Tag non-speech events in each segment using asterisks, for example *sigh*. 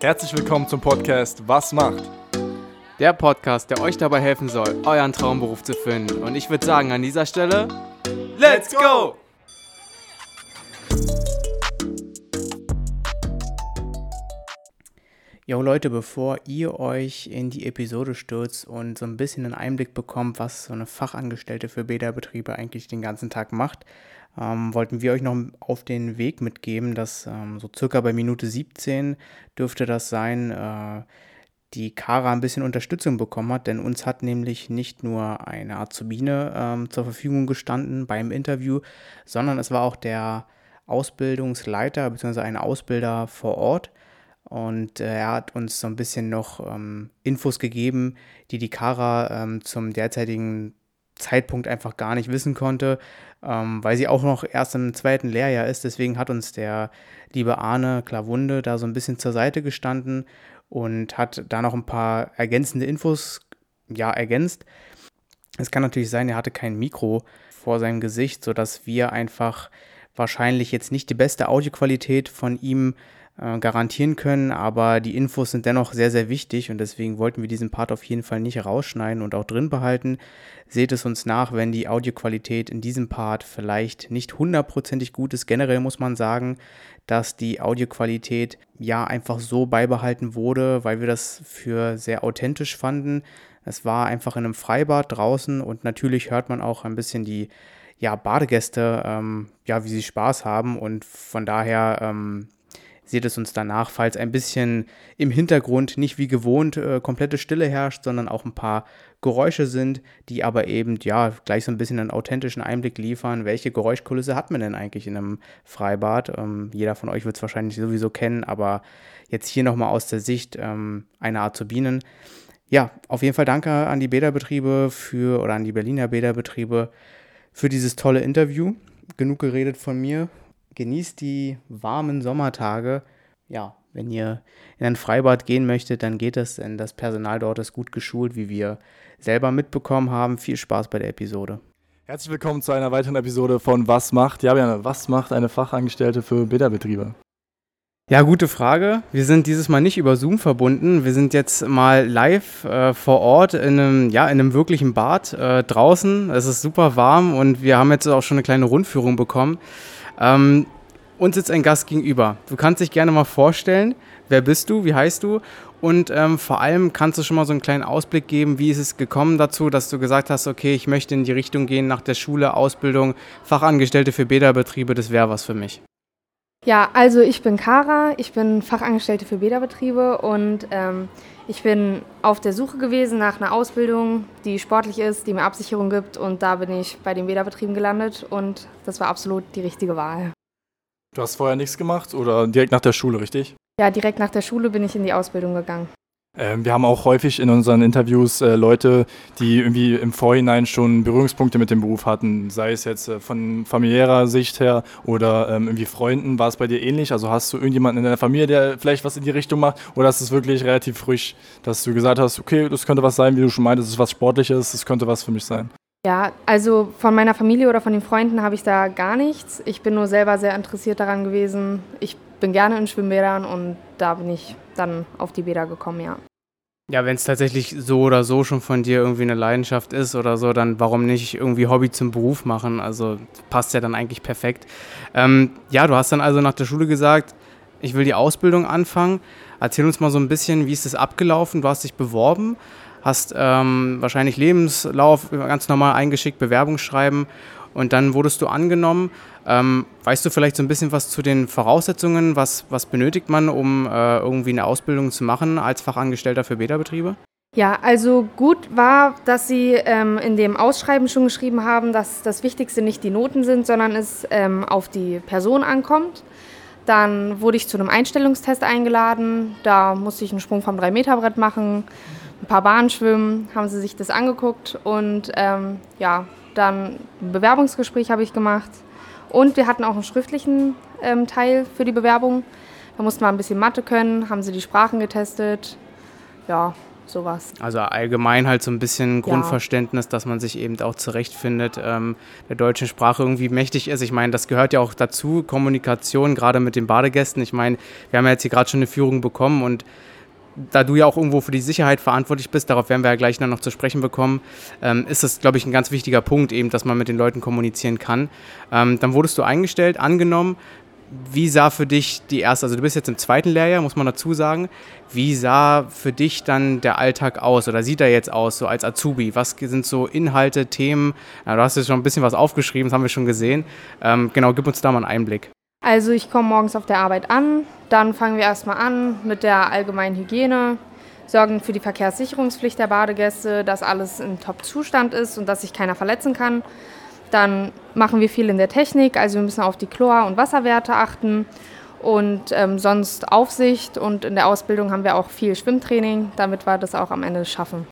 Herzlich willkommen zum Podcast Was macht? Der Podcast, der euch dabei helfen soll, euren Traumberuf zu finden. Und ich würde sagen, an dieser Stelle, Let's go! Jo Leute, bevor ihr euch in die Episode stürzt und so ein bisschen einen Einblick bekommt, was so eine Fachangestellte für Beta-Betriebe eigentlich den ganzen Tag macht, ähm, wollten wir euch noch auf den Weg mitgeben, dass ähm, so circa bei Minute 17 dürfte das sein, äh, die Kara ein bisschen Unterstützung bekommen hat, denn uns hat nämlich nicht nur eine Azubine ähm, zur Verfügung gestanden beim Interview, sondern es war auch der Ausbildungsleiter bzw. ein Ausbilder vor Ort, und äh, er hat uns so ein bisschen noch ähm, Infos gegeben, die die Kara ähm, zum derzeitigen Zeitpunkt einfach gar nicht wissen konnte, ähm, weil sie auch noch erst im zweiten Lehrjahr ist. Deswegen hat uns der liebe Arne Klavunde da so ein bisschen zur Seite gestanden und hat da noch ein paar ergänzende Infos ja ergänzt. Es kann natürlich sein, er hatte kein Mikro vor seinem Gesicht, sodass wir einfach wahrscheinlich jetzt nicht die beste Audioqualität von ihm äh, garantieren können, aber die Infos sind dennoch sehr, sehr wichtig und deswegen wollten wir diesen Part auf jeden Fall nicht rausschneiden und auch drin behalten. Seht es uns nach, wenn die Audioqualität in diesem Part vielleicht nicht hundertprozentig gut ist. Generell muss man sagen, dass die Audioqualität ja einfach so beibehalten wurde, weil wir das für sehr authentisch fanden. Es war einfach in einem Freibad draußen und natürlich hört man auch ein bisschen die ja, Badegäste, ähm, ja, wie sie Spaß haben und von daher ähm, seht es uns danach, falls ein bisschen im Hintergrund nicht wie gewohnt äh, komplette Stille herrscht, sondern auch ein paar Geräusche sind, die aber eben ja gleich so ein bisschen einen authentischen Einblick liefern. Welche Geräuschkulisse hat man denn eigentlich in einem Freibad? Ähm, jeder von euch wird es wahrscheinlich sowieso kennen, aber jetzt hier nochmal aus der Sicht ähm, einer Azubinen. Ja, auf jeden Fall danke an die Bäderbetriebe für oder an die Berliner Bäderbetriebe für dieses tolle Interview. Genug geredet von mir genießt die warmen Sommertage. Ja, wenn ihr in ein Freibad gehen möchtet, dann geht es, denn das Personal dort ist gut geschult, wie wir selber mitbekommen haben. Viel Spaß bei der Episode. Herzlich willkommen zu einer weiteren Episode von Was macht? Ja, Björn, was macht eine Fachangestellte für Beta-Betriebe? Ja, gute Frage. Wir sind dieses Mal nicht über Zoom verbunden. Wir sind jetzt mal live äh, vor Ort in einem, ja, in einem wirklichen Bad äh, draußen. Es ist super warm und wir haben jetzt auch schon eine kleine Rundführung bekommen. Ähm, uns sitzt ein Gast gegenüber. Du kannst dich gerne mal vorstellen. Wer bist du? Wie heißt du? Und ähm, vor allem kannst du schon mal so einen kleinen Ausblick geben, wie ist es gekommen dazu, dass du gesagt hast, okay, ich möchte in die Richtung gehen nach der Schule, Ausbildung, Fachangestellte für Bäderbetriebe, das wäre was für mich. Ja, also ich bin Kara, ich bin Fachangestellte für Bäderbetriebe und ähm, ich bin auf der Suche gewesen nach einer Ausbildung, die sportlich ist, die mir Absicherung gibt und da bin ich bei den Bäderbetrieben gelandet und das war absolut die richtige Wahl. Du hast vorher nichts gemacht oder direkt nach der Schule, richtig? Ja, direkt nach der Schule bin ich in die Ausbildung gegangen. Ähm, wir haben auch häufig in unseren Interviews äh, Leute, die irgendwie im Vorhinein schon Berührungspunkte mit dem Beruf hatten, sei es jetzt äh, von familiärer Sicht her oder ähm, irgendwie Freunden. War es bei dir ähnlich? Also hast du irgendjemanden in deiner Familie, der vielleicht was in die Richtung macht oder ist es wirklich relativ frisch, dass du gesagt hast, okay, das könnte was sein, wie du schon meintest, es ist was Sportliches, das könnte was für mich sein? Ja, also von meiner Familie oder von den Freunden habe ich da gar nichts. Ich bin nur selber sehr interessiert daran gewesen. Ich bin gerne in Schwimmbädern und da bin ich dann auf die Bäder gekommen, ja. Ja, wenn es tatsächlich so oder so schon von dir irgendwie eine Leidenschaft ist oder so, dann warum nicht irgendwie Hobby zum Beruf machen? Also passt ja dann eigentlich perfekt. Ähm, ja, du hast dann also nach der Schule gesagt, ich will die Ausbildung anfangen. Erzähl uns mal so ein bisschen, wie ist das abgelaufen? Du hast dich beworben, hast ähm, wahrscheinlich Lebenslauf ganz normal eingeschickt, Bewerbungsschreiben und dann wurdest du angenommen. Ähm, weißt du vielleicht so ein bisschen was zu den Voraussetzungen? Was, was benötigt man, um äh, irgendwie eine Ausbildung zu machen als Fachangestellter für Beta-Betriebe? Ja, also gut war, dass Sie ähm, in dem Ausschreiben schon geschrieben haben, dass das Wichtigste nicht die Noten sind, sondern es ähm, auf die Person ankommt. Dann wurde ich zu einem Einstellungstest eingeladen. Da musste ich einen Sprung vom 3-Meter-Brett machen, ein paar Bahnen schwimmen, haben sie sich das angeguckt und ähm, ja, dann ein Bewerbungsgespräch habe ich gemacht. Und wir hatten auch einen schriftlichen ähm, Teil für die Bewerbung. Da mussten wir ein bisschen Mathe können, haben sie die Sprachen getestet. Ja, sowas. Also allgemein halt so ein bisschen Grundverständnis, dass man sich eben auch zurechtfindet, ähm, der deutschen Sprache irgendwie mächtig ist. Ich meine, das gehört ja auch dazu, Kommunikation, gerade mit den Badegästen. Ich meine, wir haben ja jetzt hier gerade schon eine Führung bekommen und da du ja auch irgendwo für die Sicherheit verantwortlich bist, darauf werden wir ja gleich noch zu sprechen bekommen, ähm, ist das, glaube ich, ein ganz wichtiger Punkt, eben, dass man mit den Leuten kommunizieren kann. Ähm, dann wurdest du eingestellt, angenommen. Wie sah für dich die erste, also du bist jetzt im zweiten Lehrjahr, muss man dazu sagen. Wie sah für dich dann der Alltag aus oder sieht er jetzt aus, so als Azubi? Was sind so Inhalte, Themen? Ja, du hast jetzt schon ein bisschen was aufgeschrieben, das haben wir schon gesehen. Ähm, genau, gib uns da mal einen Einblick. Also ich komme morgens auf der Arbeit an, dann fangen wir erstmal an mit der allgemeinen Hygiene, sorgen für die Verkehrssicherungspflicht der Badegäste, dass alles in Top-Zustand ist und dass sich keiner verletzen kann. Dann machen wir viel in der Technik, also wir müssen auf die Chlor- und Wasserwerte achten und ähm, sonst Aufsicht und in der Ausbildung haben wir auch viel Schwimmtraining, damit wir das auch am Ende schaffen.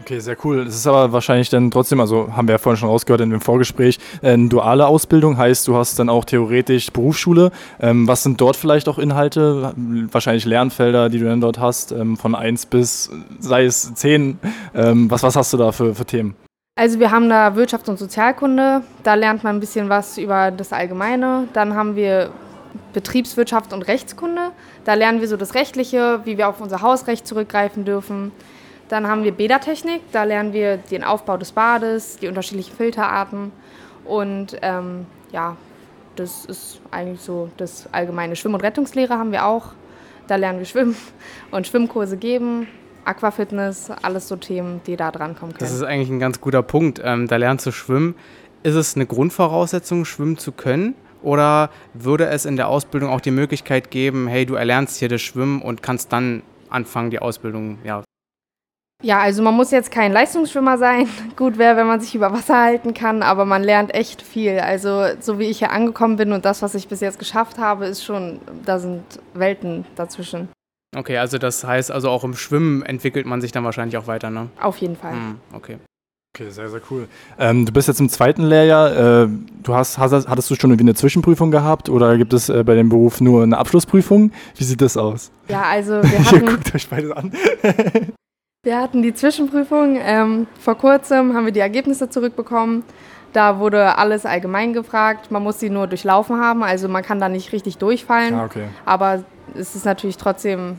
Okay, sehr cool. Das ist aber wahrscheinlich dann trotzdem, also haben wir ja vorhin schon rausgehört in dem Vorgespräch, äh, eine duale Ausbildung, heißt du hast dann auch theoretisch Berufsschule. Ähm, was sind dort vielleicht auch Inhalte? Wahrscheinlich Lernfelder, die du dann dort hast, ähm, von 1 bis, sei es 10. Ähm, was, was hast du da für, für Themen? Also wir haben da Wirtschaft und Sozialkunde, da lernt man ein bisschen was über das Allgemeine. Dann haben wir Betriebswirtschaft und Rechtskunde, da lernen wir so das Rechtliche, wie wir auf unser Hausrecht zurückgreifen dürfen. Dann haben wir Bädertechnik, da lernen wir den Aufbau des Bades, die unterschiedlichen Filterarten und ähm, ja, das ist eigentlich so das allgemeine. Schwimm- und Rettungslehre haben wir auch, da lernen wir schwimmen *laughs* und Schwimmkurse geben. Aquafitness, alles so Themen, die da dran kommen können. Das ist eigentlich ein ganz guter Punkt. Ähm, da lernst du schwimmen. Ist es eine Grundvoraussetzung, schwimmen zu können? Oder würde es in der Ausbildung auch die Möglichkeit geben, hey, du erlernst hier das Schwimmen und kannst dann anfangen, die Ausbildung ja, ja, also man muss jetzt kein Leistungsschwimmer sein. *laughs* Gut wäre, wenn man sich über Wasser halten kann, aber man lernt echt viel. Also so wie ich hier angekommen bin und das, was ich bis jetzt geschafft habe, ist schon, da sind Welten dazwischen. Okay, also das heißt, also auch im Schwimmen entwickelt man sich dann wahrscheinlich auch weiter, ne? Auf jeden Fall. Hm, okay. Okay, sehr, sehr cool. Ähm, du bist jetzt im zweiten Lehrjahr. Äh, du hast, hast, hattest du schon irgendwie eine Zwischenprüfung gehabt oder gibt es äh, bei dem Beruf nur eine Abschlussprüfung? Wie sieht das aus? Ja, also *laughs* wir hatten, guckt euch beide an. *laughs* wir hatten die Zwischenprüfung. Ähm, vor kurzem haben wir die Ergebnisse zurückbekommen. Da wurde alles allgemein gefragt. Man muss sie nur durchlaufen haben, also man kann da nicht richtig durchfallen. Ah, okay. Aber es ist natürlich trotzdem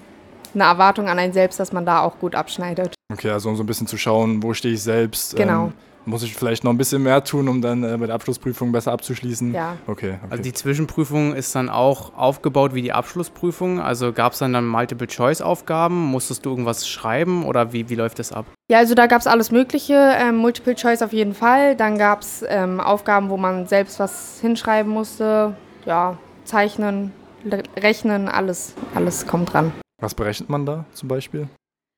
eine Erwartung an einen selbst, dass man da auch gut abschneidet. Okay, also um so ein bisschen zu schauen, wo stehe ich selbst. Genau. Ähm, muss ich vielleicht noch ein bisschen mehr tun, um dann äh, bei der Abschlussprüfung besser abzuschließen? Ja. Okay, okay. Also die Zwischenprüfung ist dann auch aufgebaut wie die Abschlussprüfung. Also gab es dann, dann Multiple-Choice-Aufgaben? Musstest du irgendwas schreiben oder wie, wie läuft das ab? Ja, also da gab es alles Mögliche. Ähm, Multiple Choice auf jeden Fall. Dann gab es ähm, Aufgaben, wo man selbst was hinschreiben musste. Ja, zeichnen, rechnen, alles, alles kommt dran. Was berechnet man da zum Beispiel?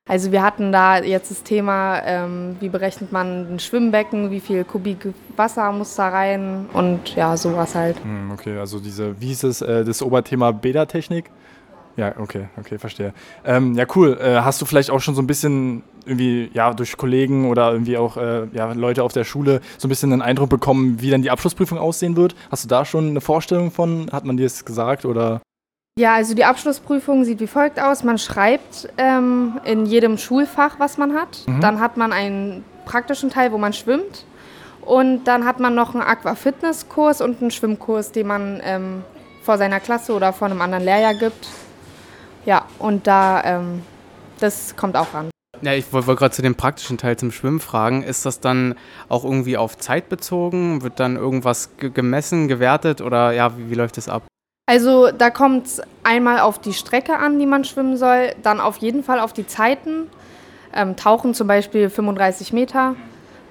Also wir hatten da jetzt das Thema, ähm, wie berechnet man ein Schwimmbecken, wie viel Kubik Wasser muss da rein und ja, sowas halt. Hm, okay, also diese, wie hieß es, äh, das Oberthema Bädertechnik? Ja, okay, okay, verstehe. Ähm, ja, cool. Äh, hast du vielleicht auch schon so ein bisschen irgendwie, ja, durch Kollegen oder irgendwie auch äh, ja, Leute auf der Schule so ein bisschen einen Eindruck bekommen, wie dann die Abschlussprüfung aussehen wird? Hast du da schon eine Vorstellung von? Hat man dir das gesagt oder? Ja, also die Abschlussprüfung sieht wie folgt aus. Man schreibt ähm, in jedem Schulfach, was man hat. Mhm. Dann hat man einen praktischen Teil, wo man schwimmt. Und dann hat man noch einen Aquafitnesskurs und einen Schwimmkurs, den man ähm, vor seiner Klasse oder vor einem anderen Lehrjahr gibt. Ja, und da, ähm, das kommt auch ran. Ja, ich wollte wollt gerade zu dem praktischen Teil zum Schwimmen fragen. Ist das dann auch irgendwie auf Zeit bezogen? Wird dann irgendwas ge gemessen, gewertet oder ja, wie, wie läuft das ab? Also da kommt es einmal auf die Strecke an, die man schwimmen soll, dann auf jeden Fall auf die Zeiten. Ähm, Tauchen zum Beispiel 35 Meter,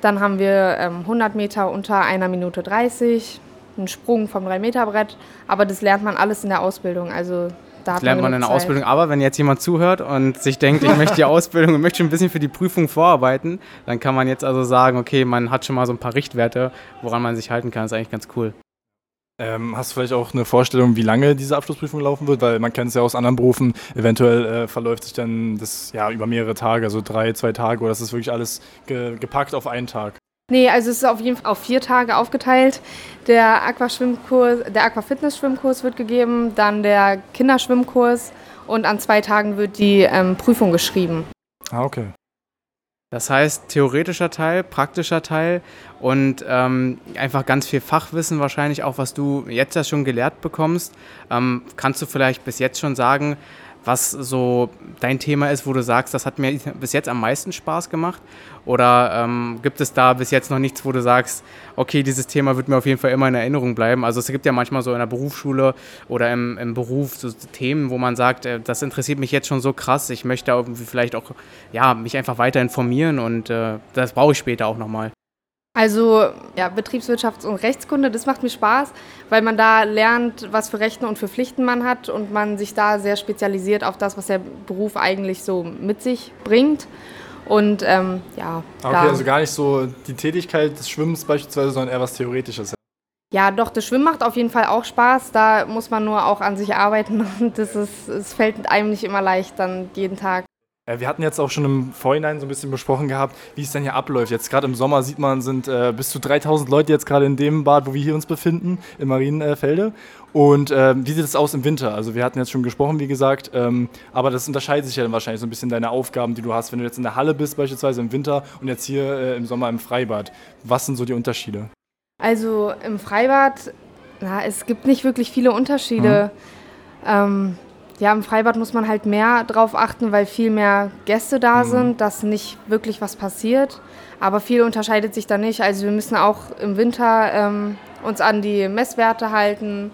dann haben wir ähm, 100 Meter unter einer Minute 30, einen Sprung vom 3-Meter-Brett, aber das lernt man alles in der Ausbildung. Also Das lernt man in der. Ausbildung. Aber wenn jetzt jemand zuhört und sich denkt, ich möchte die *laughs* Ausbildung und möchte ein bisschen für die Prüfung vorarbeiten, dann kann man jetzt also sagen, okay, man hat schon mal so ein paar Richtwerte, woran man sich halten kann. Das ist eigentlich ganz cool. Ähm, hast du vielleicht auch eine Vorstellung, wie lange diese Abschlussprüfung laufen wird? Weil man kennt es ja aus anderen Berufen. Eventuell äh, verläuft sich dann das ja über mehrere Tage, also drei, zwei Tage, oder ist das wirklich alles ge gepackt auf einen Tag? Nee, also es ist auf jeden Fall auf vier Tage aufgeteilt. Der Aquaschwimmkurs, der Aquafitness-Schwimmkurs wird gegeben, dann der Kinderschwimmkurs und an zwei Tagen wird die ähm, Prüfung geschrieben. Ah, okay. Das heißt, theoretischer Teil, praktischer Teil und ähm, einfach ganz viel Fachwissen wahrscheinlich auch, was du jetzt ja schon gelehrt bekommst. Ähm, kannst du vielleicht bis jetzt schon sagen, was so dein Thema ist, wo du sagst, das hat mir bis jetzt am meisten Spaß gemacht? Oder ähm, gibt es da bis jetzt noch nichts, wo du sagst, okay, dieses Thema wird mir auf jeden Fall immer in Erinnerung bleiben? Also es gibt ja manchmal so in der Berufsschule oder im, im Beruf so Themen, wo man sagt, äh, das interessiert mich jetzt schon so krass, ich möchte irgendwie vielleicht auch ja, mich einfach weiter informieren und äh, das brauche ich später auch nochmal. Also ja, Betriebswirtschafts- und Rechtskunde, das macht mir Spaß, weil man da lernt, was für Rechte und für Pflichten man hat und man sich da sehr spezialisiert auf das, was der Beruf eigentlich so mit sich bringt. Und ähm, ja. Okay, also gar nicht so die Tätigkeit des Schwimmens beispielsweise, sondern eher was Theoretisches. Ja, doch, das Schwimmen macht auf jeden Fall auch Spaß. Da muss man nur auch an sich arbeiten *laughs* und das ist, es fällt einem nicht immer leicht, dann jeden Tag wir hatten jetzt auch schon im Vorhinein so ein bisschen besprochen gehabt, wie es denn hier abläuft. Jetzt gerade im Sommer sieht man, sind äh, bis zu 3000 Leute jetzt gerade in dem Bad, wo wir hier uns befinden, im Marienfelde. Und äh, wie sieht es aus im Winter? Also wir hatten jetzt schon gesprochen, wie gesagt, ähm, aber das unterscheidet sich ja dann wahrscheinlich so ein bisschen deine Aufgaben, die du hast, wenn du jetzt in der Halle bist beispielsweise im Winter und jetzt hier äh, im Sommer im Freibad. Was sind so die Unterschiede? Also im Freibad, na, es gibt nicht wirklich viele Unterschiede. Mhm. Ähm, ja, im Freibad muss man halt mehr drauf achten, weil viel mehr Gäste da mhm. sind, dass nicht wirklich was passiert. Aber viel unterscheidet sich da nicht. Also wir müssen auch im Winter ähm, uns an die Messwerte halten.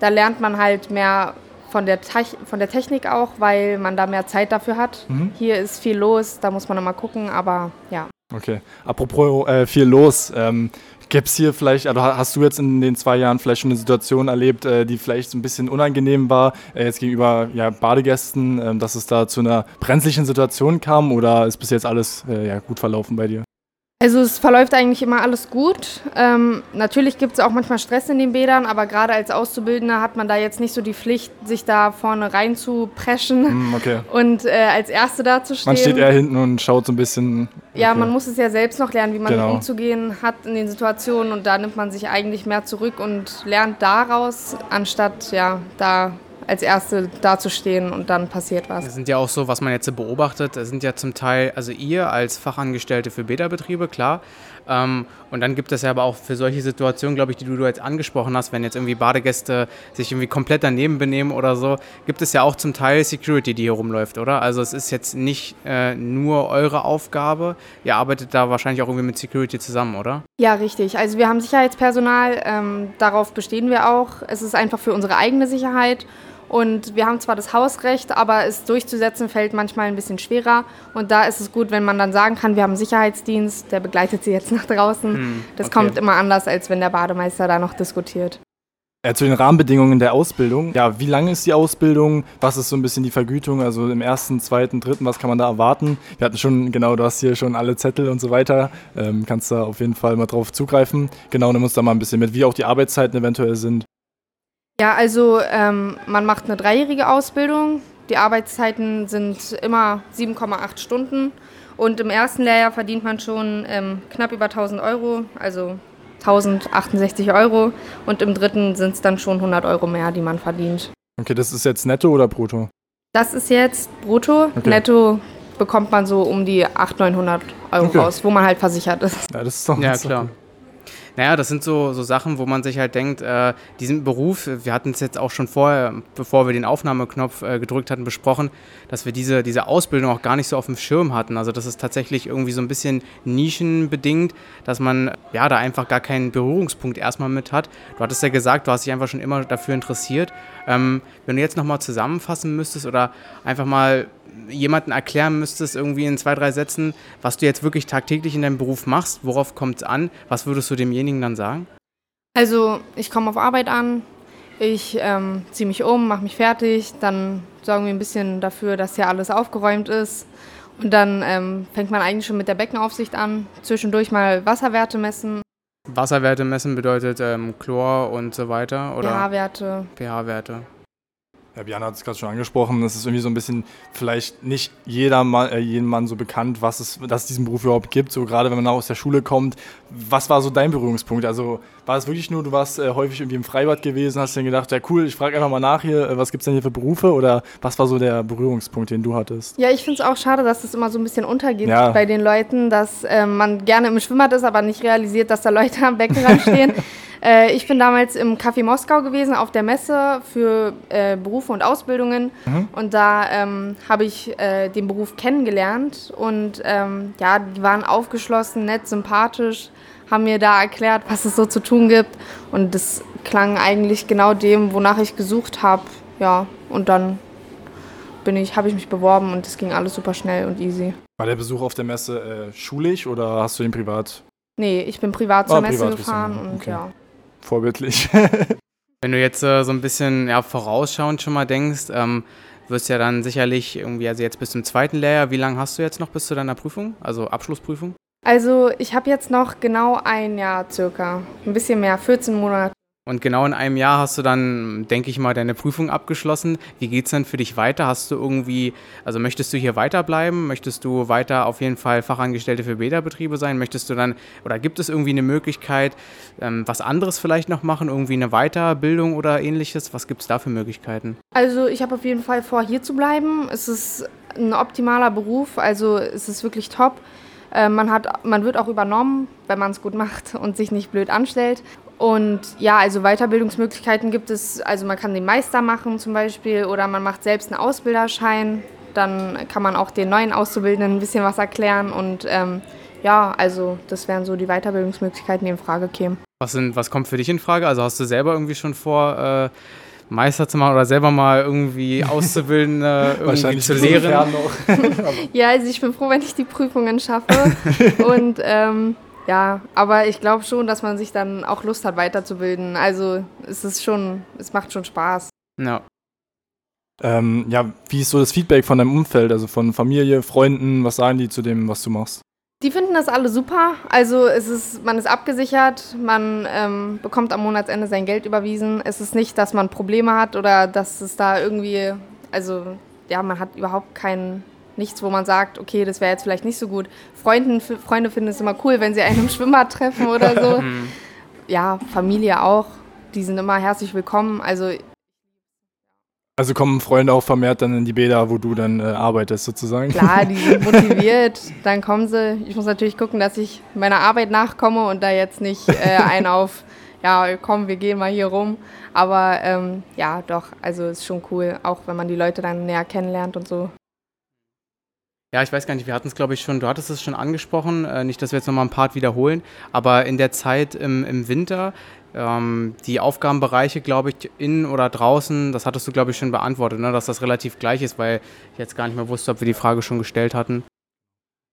Da lernt man halt mehr von der, von der Technik auch, weil man da mehr Zeit dafür hat. Mhm. Hier ist viel los, da muss man nochmal gucken, aber ja. Okay. Apropos äh, viel los. Ähm, Gäbe es hier vielleicht, also hast du jetzt in den zwei Jahren vielleicht schon eine Situation erlebt, äh, die vielleicht so ein bisschen unangenehm war, äh, jetzt gegenüber ja, Badegästen, ähm, dass es da zu einer brenzlichen Situation kam oder ist bis jetzt alles äh, ja, gut verlaufen bei dir? Also es verläuft eigentlich immer alles gut. Ähm, natürlich gibt es auch manchmal Stress in den Bädern, aber gerade als Auszubildender hat man da jetzt nicht so die Pflicht, sich da vorne rein zu preschen mm, okay. und äh, als Erste da zu stehen. Man steht eher hinten und schaut so ein bisschen. Okay. Ja, man muss es ja selbst noch lernen, wie man genau. umzugehen hat in den Situationen und da nimmt man sich eigentlich mehr zurück und lernt daraus, anstatt ja da als Erste dazustehen und dann passiert was. Das sind ja auch so, was man jetzt beobachtet, das sind ja zum Teil, also ihr als Fachangestellte für Beta-Betriebe, klar. Ähm, und dann gibt es ja aber auch für solche Situationen, glaube ich, die du, du jetzt angesprochen hast, wenn jetzt irgendwie Badegäste sich irgendwie komplett daneben benehmen oder so, gibt es ja auch zum Teil Security, die hier rumläuft, oder? Also es ist jetzt nicht äh, nur eure Aufgabe, ihr arbeitet da wahrscheinlich auch irgendwie mit Security zusammen, oder? Ja, richtig. Also wir haben Sicherheitspersonal, ähm, darauf bestehen wir auch. Es ist einfach für unsere eigene Sicherheit und wir haben zwar das Hausrecht, aber es durchzusetzen fällt manchmal ein bisschen schwerer. Und da ist es gut, wenn man dann sagen kann, wir haben einen Sicherheitsdienst, der begleitet sie jetzt nach draußen. Hm, das okay. kommt immer anders, als wenn der Bademeister da noch diskutiert. Ja, zu den Rahmenbedingungen der Ausbildung. Ja, wie lange ist die Ausbildung? Was ist so ein bisschen die Vergütung? Also im ersten, zweiten, dritten, was kann man da erwarten? Wir hatten schon, genau, du hast hier schon alle Zettel und so weiter. Ähm, kannst da auf jeden Fall mal drauf zugreifen. Genau, nimm uns da mal ein bisschen mit, wie auch die Arbeitszeiten eventuell sind. Ja, also ähm, man macht eine dreijährige Ausbildung. Die Arbeitszeiten sind immer 7,8 Stunden. Und im ersten Lehrjahr verdient man schon ähm, knapp über 1000 Euro, also 1068 Euro. Und im dritten sind es dann schon 100 Euro mehr, die man verdient. Okay, das ist jetzt netto oder brutto? Das ist jetzt brutto. Okay. Netto bekommt man so um die 800, 900 Euro okay. raus, wo man halt versichert ist. Ja, das ist doch Ja, klar. Cool. Naja, das sind so, so Sachen, wo man sich halt denkt, äh, diesen Beruf, wir hatten es jetzt auch schon vorher, bevor wir den Aufnahmeknopf äh, gedrückt hatten, besprochen, dass wir diese, diese Ausbildung auch gar nicht so auf dem Schirm hatten. Also das ist tatsächlich irgendwie so ein bisschen nischenbedingt, dass man ja da einfach gar keinen Berührungspunkt erstmal mit hat. Du hattest ja gesagt, du hast dich einfach schon immer dafür interessiert. Ähm, wenn du jetzt nochmal zusammenfassen müsstest oder einfach mal jemanden erklären müsstest, irgendwie in zwei, drei Sätzen, was du jetzt wirklich tagtäglich in deinem Beruf machst, worauf kommt es an, was würdest du demjenigen dann sagen? Also ich komme auf Arbeit an, ich ähm, ziehe mich um, mache mich fertig, dann sorgen wir ein bisschen dafür, dass hier alles aufgeräumt ist. Und dann ähm, fängt man eigentlich schon mit der Beckenaufsicht an, zwischendurch mal Wasserwerte messen. Wasserwerte messen bedeutet ähm, Chlor und so weiter, oder? pH-Werte. pH-Werte. Ja, Björn hat es gerade schon angesprochen, es ist irgendwie so ein bisschen vielleicht nicht jeder Mann, äh, jedem Mann so bekannt, was es, dass es diesen Beruf überhaupt gibt, so gerade wenn man aus der Schule kommt. Was war so dein Berührungspunkt? Also war es wirklich nur, du warst äh, häufig irgendwie im Freibad gewesen, hast dir gedacht, ja cool, ich frage einfach mal nach hier, äh, was gibt es denn hier für Berufe oder was war so der Berührungspunkt, den du hattest? Ja, ich finde es auch schade, dass das immer so ein bisschen untergeht ja. bei den Leuten, dass äh, man gerne im Schwimmbad ist, aber nicht realisiert, dass da Leute am Beckenrand stehen. *laughs* Äh, ich bin damals im Café Moskau gewesen auf der Messe für äh, Berufe und Ausbildungen mhm. und da ähm, habe ich äh, den Beruf kennengelernt und ähm, ja, die waren aufgeschlossen, nett, sympathisch, haben mir da erklärt, was es so zu tun gibt und das klang eigentlich genau dem, wonach ich gesucht habe. Ja, und dann bin ich, habe ich mich beworben und es ging alles super schnell und easy. War der Besuch auf der Messe äh, schulisch oder hast du den privat? Nee, ich bin privat zur oh, Messe privat gefahren und okay. ja vorbildlich. *laughs* Wenn du jetzt äh, so ein bisschen ja, vorausschauend schon mal denkst, ähm, wirst ja dann sicherlich irgendwie, also jetzt bis zum zweiten Lehrjahr, wie lange hast du jetzt noch bis zu deiner Prüfung, also Abschlussprüfung? Also ich habe jetzt noch genau ein Jahr circa, ein bisschen mehr, 14 Monate. Und genau in einem Jahr hast du dann, denke ich mal, deine Prüfung abgeschlossen. Wie geht es dann für dich weiter? Hast du irgendwie, also möchtest du hier weiterbleiben? Möchtest du weiter auf jeden Fall Fachangestellte für Beta-Betriebe sein? Möchtest du dann, oder gibt es irgendwie eine Möglichkeit, ähm, was anderes vielleicht noch machen? Irgendwie eine Weiterbildung oder ähnliches? Was gibt es da für Möglichkeiten? Also ich habe auf jeden Fall vor, hier zu bleiben. Es ist ein optimaler Beruf, also es ist wirklich top. Äh, man, hat, man wird auch übernommen, wenn man es gut macht und sich nicht blöd anstellt. Und ja, also Weiterbildungsmöglichkeiten gibt es, also man kann den Meister machen zum Beispiel oder man macht selbst einen Ausbilderschein. Dann kann man auch den neuen Auszubildenden ein bisschen was erklären und ähm, ja, also das wären so die Weiterbildungsmöglichkeiten, die in Frage kämen. Was, sind, was kommt für dich in Frage? Also hast du selber irgendwie schon vor, äh, Meister zu machen oder selber mal irgendwie *laughs* auszubilden, äh, irgendwie zu lehren? *laughs* ja, also ich bin froh, wenn ich die Prüfungen schaffe. *laughs* und ähm, ja, aber ich glaube schon, dass man sich dann auch Lust hat, weiterzubilden. Also es ist schon, es macht schon Spaß. Ja. Ähm, ja, wie ist so das Feedback von deinem Umfeld, also von Familie, Freunden, was sagen die zu dem, was du machst? Die finden das alle super. Also es ist, man ist abgesichert, man ähm, bekommt am Monatsende sein Geld überwiesen. Es ist nicht, dass man Probleme hat oder dass es da irgendwie, also ja, man hat überhaupt keinen nichts, wo man sagt, okay, das wäre jetzt vielleicht nicht so gut. Freunden, Freunde finden es immer cool, wenn sie einen im *laughs* Schwimmbad treffen oder so. *laughs* Mhm. ja, Familie auch. Die sind immer herzlich willkommen. Also also kommen Freunde auch vermehrt dann in die Bäder, wo du dann äh, arbeitest sozusagen? Klar, die sind *laughs* motiviert, dann kommen sie. Ich muss natürlich gucken, dass ich meiner Arbeit nachkomme und da jetzt nicht äh, einen auf, ja, komm, wir gehen mal hier rum. Aber ähm, ja, doch, also ist schon cool, auch wenn man die Leute dann näher kennenlernt und so. Ja, ich weiß gar nicht, wir hatten es, glaube ich, schon, du hattest es schon angesprochen, äh, nicht, dass wir jetzt nochmal ein Part wiederholen, aber in der Zeit im, im Winter, ähm, die Aufgabenbereiche, glaube ich, innen oder draußen, das hattest du, glaube ich, schon beantwortet, ne, dass das relativ gleich ist, weil ich jetzt gar nicht mehr wusste, ob wir die Frage schon gestellt hatten.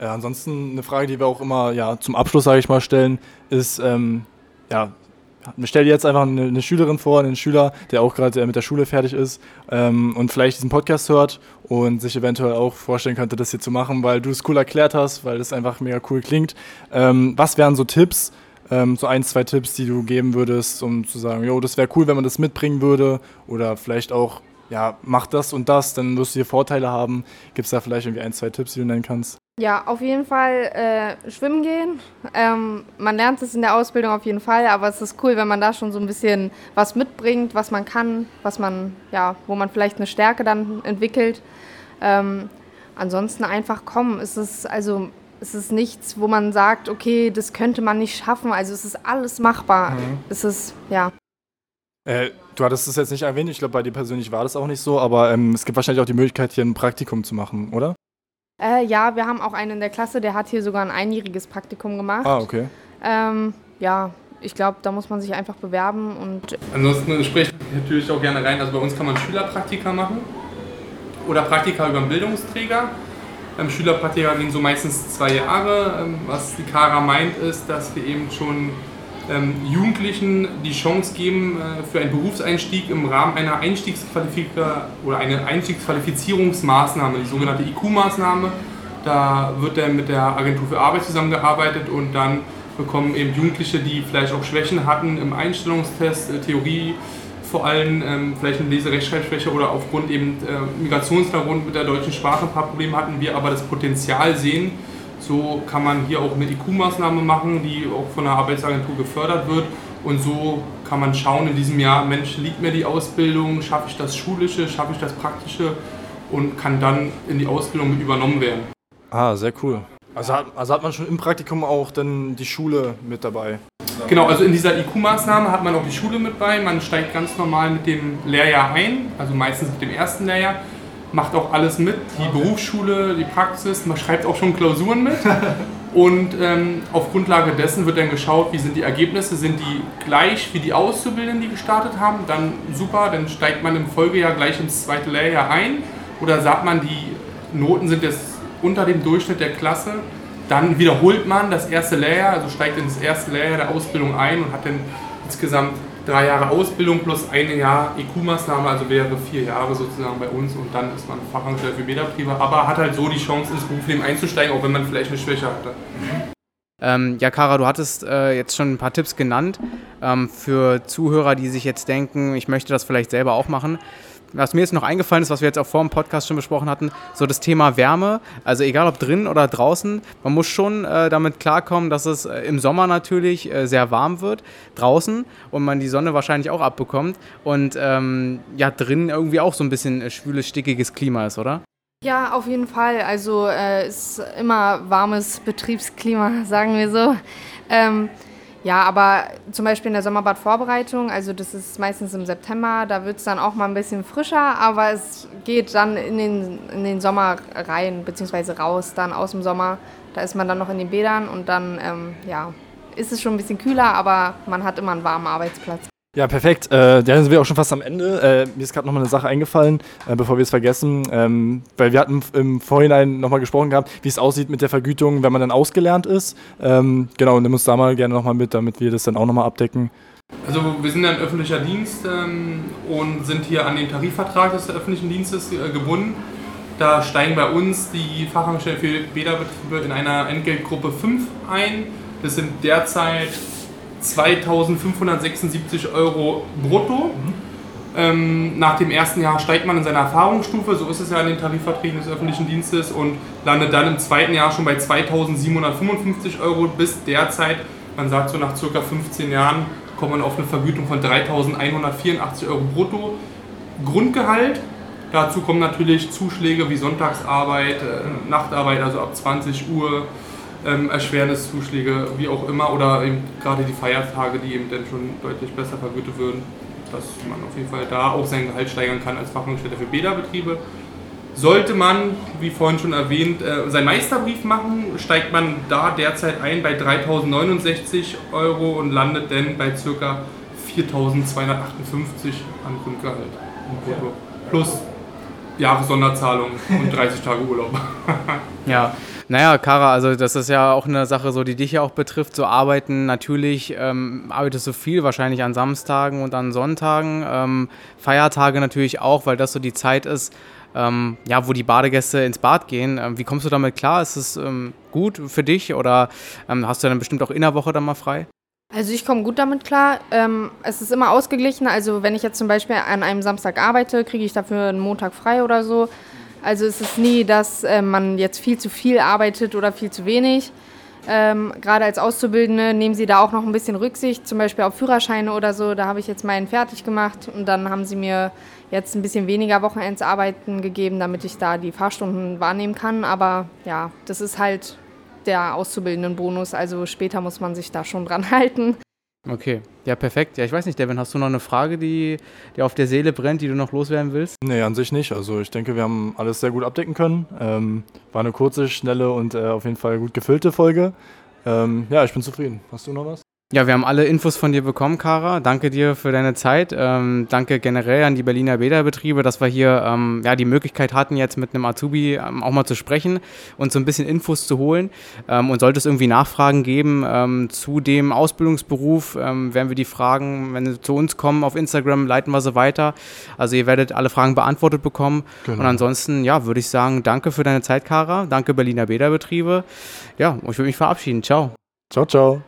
Ja, ansonsten eine Frage, die wir auch immer ja, zum Abschluss, sage ich mal, stellen, ist, ähm, ja, stell dir jetzt einfach eine, eine, Schülerin vor, einen Schüler, der auch gerade äh, mit der Schule fertig ist ähm, und vielleicht diesen Podcast hört und sich eventuell auch vorstellen könnte, das hier zu machen, weil du es cool erklärt hast, weil es einfach mega cool klingt. Ähm, was wären so Tipps, ähm, so ein, zwei Tipps, die du geben würdest, um zu sagen, jo, das wäre cool, wenn man das mitbringen würde oder vielleicht auch, ja, mach das und das, dann wirst du hier Vorteile haben. Gibt es da vielleicht irgendwie ein, zwei Tipps, die du nennen kannst? Ja, auf jeden Fall äh, schwimmen gehen. Ähm, man lernt es in der Ausbildung auf jeden Fall, aber es ist cool, wenn man da schon so ein bisschen was mitbringt, was man kann, was man, ja, wo man vielleicht eine Stärke dann entwickelt. Ähm, ansonsten einfach kommen. Es ist also es ist nichts, wo man sagt, okay, das könnte man nicht schaffen. Also es ist alles machbar. Mhm. Es ist, ja. Äh, du hattest es jetzt nicht erwähnt, ich glaube, bei dir persönlich war das auch nicht so, aber ähm, es gibt wahrscheinlich auch die Möglichkeit, hier ein Praktikum zu machen, oder? Äh, ja, wir haben auch einen in der Klasse, der hat hier sogar ein einjähriges Praktikum gemacht. Ah, okay. Ähm, ja, ich glaube, da muss man sich einfach bewerben und. Ansonsten spreche ich natürlich auch gerne rein. Also bei uns kann man Schülerpraktika machen oder Praktika über einen Bildungsträger. Ähm, Schülerpraktika gehen so meistens zwei Jahre. Ähm, was die Kara meint, ist, dass wir eben schon ähm, Jugendlichen die Chance geben äh, für einen Berufseinstieg im Rahmen einer Einstiegsqualifika oder eine Einstiegsqualifizierungsmaßnahme, die sogenannte IQ-Maßnahme. Da wird dann mit der Agentur für Arbeit zusammengearbeitet und dann bekommen eben Jugendliche, die vielleicht auch Schwächen hatten im Einstellungstest, äh, Theorie, vor allem ähm, vielleicht eine Leserechtschreibschwäche oder aufgrund eben äh, Migrationshintergrund mit der deutschen Sprache ein paar Probleme hatten, wir aber das Potenzial sehen. So kann man hier auch eine IQ-Maßnahme machen, die auch von der Arbeitsagentur gefördert wird. Und so kann man schauen in diesem Jahr, Mensch, liegt mir die Ausbildung, schaffe ich das Schulische, schaffe ich das Praktische und kann dann in die Ausbildung mit übernommen werden. Ah, sehr cool. Also hat, also hat man schon im Praktikum auch dann die Schule mit dabei? Genau, also in dieser IQ-Maßnahme hat man auch die Schule mit bei. Man steigt ganz normal mit dem Lehrjahr ein, also meistens mit dem ersten Lehrjahr, macht auch alles mit, die Berufsschule, die Praxis, man schreibt auch schon Klausuren mit. *laughs* Und ähm, auf Grundlage dessen wird dann geschaut, wie sind die Ergebnisse, sind die gleich wie die Auszubildenden, die gestartet haben, dann super, dann steigt man im Folgejahr gleich ins zweite Lehrjahr ein. Oder sagt man, die Noten sind jetzt unter dem Durchschnitt der Klasse, dann wiederholt man das erste Lehrjahr, also steigt ins erste Lehrjahr der Ausbildung ein und hat dann insgesamt drei Jahre Ausbildung plus ein Jahr IQ-Maßnahme, also wäre vier Jahre sozusagen bei uns und dann ist man Fachangestellter für Bäderbetriebe, aber hat halt so die Chance ins Berufsleben einzusteigen, auch wenn man vielleicht eine Schwäche hatte. Ähm, ja, Kara, du hattest äh, jetzt schon ein paar Tipps genannt ähm, für Zuhörer, die sich jetzt denken, ich möchte das vielleicht selber auch machen was mir jetzt noch eingefallen ist, was wir jetzt auch vor dem Podcast schon besprochen hatten, so das Thema Wärme. Also egal ob drin oder draußen, man muss schon äh, damit klarkommen, dass es äh, im Sommer natürlich äh, sehr warm wird, draußen und man die Sonne wahrscheinlich auch abbekommt und ähm, ja, drin irgendwie auch so ein bisschen äh, schwüles, stickiges Klima ist, oder? Ja, auf jeden Fall. Also äh, es ist immer warmes Betriebsklima, *laughs* sagen wir so. Ähm, ja, aber zum Beispiel in der Sommerbadvorbereitung, also das ist meistens im September, da wird es dann auch mal ein bisschen frischer, aber es geht dann in den, in den Sommer rein, beziehungsweise raus, dann aus dem Sommer. Da ist man dann noch in den Bädern und dann, ähm, ja, ist es schon ein bisschen kühler, aber man hat immer einen warmen Arbeitsplatz. Ja, perfekt. Äh, dann sind wir auch schon fast am Ende. Äh, mir ist gerade noch mal eine Sache eingefallen, äh, bevor wir es vergessen. Ähm, weil wir hatten im Vorhinein noch mal gesprochen gehabt, wie es aussieht mit der Vergütung, wenn man dann ausgelernt ist. Ähm, genau, nimm uns da mal gerne noch mal mit, damit wir das dann auch noch mal abdecken. Also wir sind ja ein öffentlicher Dienst ähm, und sind hier an den Tarifvertrag des öffentlichen Dienstes äh, gebunden. Da steigen bei uns die Fachangestellten für Bäderbetriebe in einer Entgeltgruppe 5 ein. Das sind derzeit 2576 Euro brutto. Mhm. Ähm, nach dem ersten Jahr steigt man in seiner Erfahrungsstufe, so ist es ja in den Tarifverträgen des öffentlichen Dienstes und landet dann im zweiten Jahr schon bei 2755 Euro bis derzeit, man sagt so nach circa 15 Jahren, kommt man auf eine Vergütung von 3184 Euro brutto. Grundgehalt, dazu kommen natürlich Zuschläge wie Sonntagsarbeit, äh, Nachtarbeit, also ab 20 Uhr, ähm, Erschwerniszuschläge, wie auch immer, oder eben gerade die Feiertage, die eben dann schon deutlich besser vergütet würden, dass man auf jeden Fall da auch sein Gehalt steigern kann als Fachangestellter für Bäderbetriebe. Sollte man, wie vorhin schon erwähnt, äh, seinen Meisterbrief machen, steigt man da derzeit ein bei 3.069 Euro und landet dann bei ca. 4.258 an Grundgehalt. Plus Jahressonderzahlung und *laughs* 30 Tage Urlaub. ja, naja, Kara, also das ist ja auch eine Sache, so die dich ja auch betrifft. So arbeiten natürlich, ähm, arbeitest du viel, wahrscheinlich an Samstagen und an Sonntagen. Ähm, Feiertage natürlich auch, weil das so die Zeit ist, ähm, ja, wo die Badegäste ins Bad gehen. Ähm, wie kommst du damit klar? Ist es ähm, gut für dich oder ähm, hast du dann bestimmt auch in der Woche dann mal frei? Also ich komme gut damit klar. Ähm, es ist immer ausgeglichen. Also wenn ich jetzt zum Beispiel an einem Samstag arbeite, kriege ich dafür einen Montag frei oder so. Also es ist nie, dass äh, man jetzt viel zu viel arbeitet oder viel zu wenig. Ähm, Gerade als Auszubildende nehmen sie da auch noch ein bisschen Rücksicht, zum Beispiel auf Führerscheine oder so. Da habe ich jetzt meinen fertig gemacht und dann haben sie mir jetzt ein bisschen weniger Wochenendsarbeiten gegeben, damit ich da die Fahrstunden wahrnehmen kann. Aber ja, das ist halt der Auszubildendenbonus. Also später muss man sich da schon dran halten. Okay, ja, perfekt. Ja, ich weiß nicht, Devin, hast du noch eine Frage, die dir auf der Seele brennt, die du noch loswerden willst? Nee, an sich nicht. Also ich denke, wir haben alles sehr gut abdecken können. Ähm, war eine kurze, schnelle und äh, auf jeden Fall gut gefüllte Folge. Ähm, ja, ich bin zufrieden. Hast du noch was? Ja, wir haben alle Infos von dir bekommen, Kara. Danke dir für deine Zeit. Ähm, danke generell an die Berliner Bäderbetriebe, dass wir hier ähm, ja, die Möglichkeit hatten, jetzt mit einem Azubi ähm, auch mal zu sprechen und so ein bisschen Infos zu holen. Ähm, und sollte es irgendwie Nachfragen geben ähm, zu dem Ausbildungsberuf, ähm, werden wir die Fragen, wenn sie zu uns kommen auf Instagram, leiten wir sie weiter. Also ihr werdet alle Fragen beantwortet bekommen. Genau. Und ansonsten, ja, würde ich sagen, danke für deine Zeit, Kara. Danke Berliner Bäderbetriebe. Ja, und ich würde mich verabschieden. Ciao. Ciao, ciao.